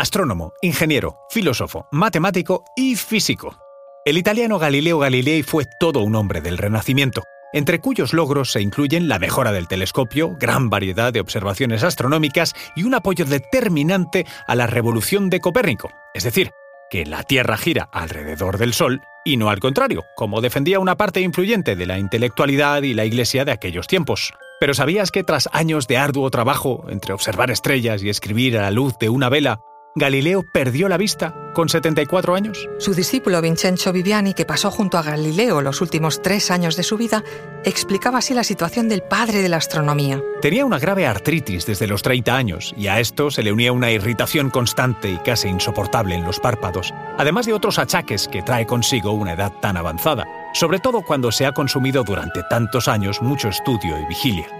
astrónomo, ingeniero, filósofo, matemático y físico. El italiano Galileo Galilei fue todo un hombre del Renacimiento, entre cuyos logros se incluyen la mejora del telescopio, gran variedad de observaciones astronómicas y un apoyo determinante a la revolución de Copérnico, es decir, que la Tierra gira alrededor del Sol y no al contrario, como defendía una parte influyente de la intelectualidad y la Iglesia de aquellos tiempos. Pero ¿sabías que tras años de arduo trabajo entre observar estrellas y escribir a la luz de una vela, Galileo perdió la vista con 74 años. Su discípulo Vincenzo Viviani, que pasó junto a Galileo los últimos tres años de su vida, explicaba así la situación del padre de la astronomía. Tenía una grave artritis desde los 30 años y a esto se le unía una irritación constante y casi insoportable en los párpados, además de otros achaques que trae consigo una edad tan avanzada, sobre todo cuando se ha consumido durante tantos años mucho estudio y vigilia.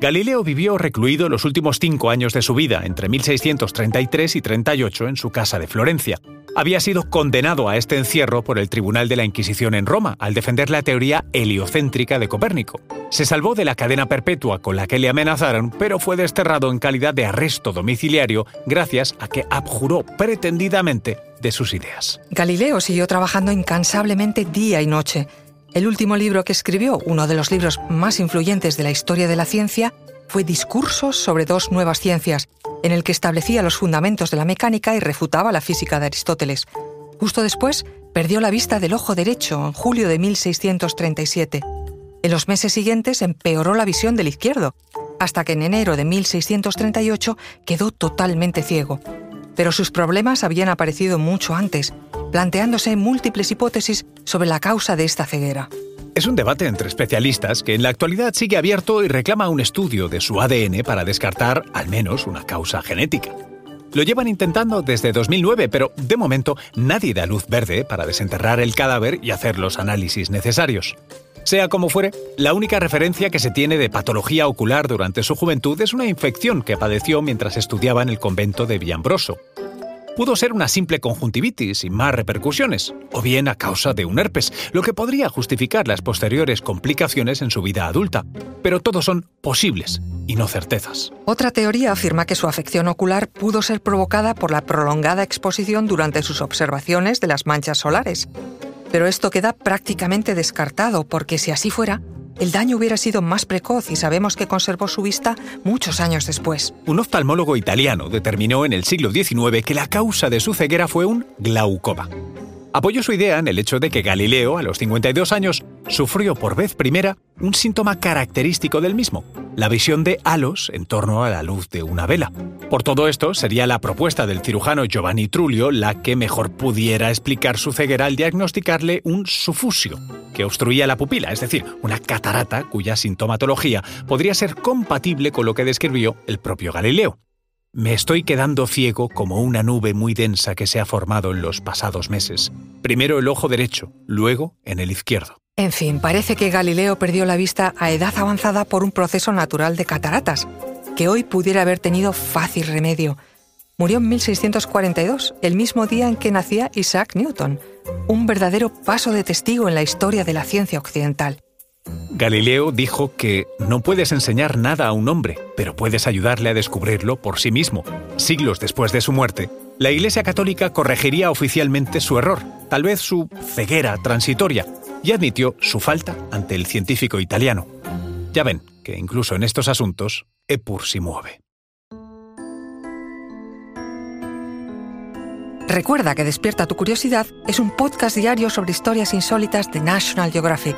Galileo vivió recluido los últimos cinco años de su vida, entre 1633 y 38, en su casa de Florencia. Había sido condenado a este encierro por el Tribunal de la Inquisición en Roma al defender la teoría heliocéntrica de Copérnico. Se salvó de la cadena perpetua con la que le amenazaron, pero fue desterrado en calidad de arresto domiciliario gracias a que abjuró pretendidamente de sus ideas. Galileo siguió trabajando incansablemente día y noche el último libro que escribió, uno de los libros más influyentes de la historia de la ciencia, fue Discursos sobre dos nuevas ciencias, en el que establecía los fundamentos de la mecánica y refutaba la física de Aristóteles. Justo después, perdió la vista del ojo derecho en julio de 1637. En los meses siguientes empeoró la visión del izquierdo, hasta que en enero de 1638 quedó totalmente ciego. Pero sus problemas habían aparecido mucho antes, planteándose múltiples hipótesis sobre la causa de esta ceguera. Es un debate entre especialistas que en la actualidad sigue abierto y reclama un estudio de su ADN para descartar al menos una causa genética. Lo llevan intentando desde 2009, pero de momento nadie da luz verde para desenterrar el cadáver y hacer los análisis necesarios. Sea como fuere, la única referencia que se tiene de patología ocular durante su juventud es una infección que padeció mientras estudiaba en el convento de Villambroso pudo ser una simple conjuntivitis sin más repercusiones, o bien a causa de un herpes, lo que podría justificar las posteriores complicaciones en su vida adulta. Pero todos son posibles y no certezas. Otra teoría afirma que su afección ocular pudo ser provocada por la prolongada exposición durante sus observaciones de las manchas solares. Pero esto queda prácticamente descartado porque si así fuera, el daño hubiera sido más precoz y sabemos que conservó su vista muchos años después. Un oftalmólogo italiano determinó en el siglo XIX que la causa de su ceguera fue un glaucoma. Apoyó su idea en el hecho de que Galileo, a los 52 años, sufrió por vez primera un síntoma característico del mismo, la visión de halos en torno a la luz de una vela. Por todo esto, sería la propuesta del cirujano Giovanni Trulio la que mejor pudiera explicar su ceguera al diagnosticarle un sufusio, que obstruía la pupila, es decir, una catarata cuya sintomatología podría ser compatible con lo que describió el propio Galileo. Me estoy quedando ciego como una nube muy densa que se ha formado en los pasados meses. Primero el ojo derecho, luego en el izquierdo. En fin, parece que Galileo perdió la vista a edad avanzada por un proceso natural de cataratas, que hoy pudiera haber tenido fácil remedio. Murió en 1642, el mismo día en que nacía Isaac Newton, un verdadero paso de testigo en la historia de la ciencia occidental. Galileo dijo que no puedes enseñar nada a un hombre, pero puedes ayudarle a descubrirlo por sí mismo. Siglos después de su muerte, la Iglesia Católica corregiría oficialmente su error, tal vez su ceguera transitoria, y admitió su falta ante el científico italiano. Ya ven que incluso en estos asuntos, Epur si mueve. Recuerda que Despierta tu Curiosidad es un podcast diario sobre historias insólitas de National Geographic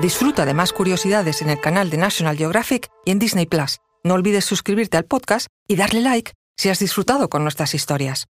Disfruta de más curiosidades en el canal de National Geographic y en Disney Plus. No olvides suscribirte al podcast y darle like si has disfrutado con nuestras historias.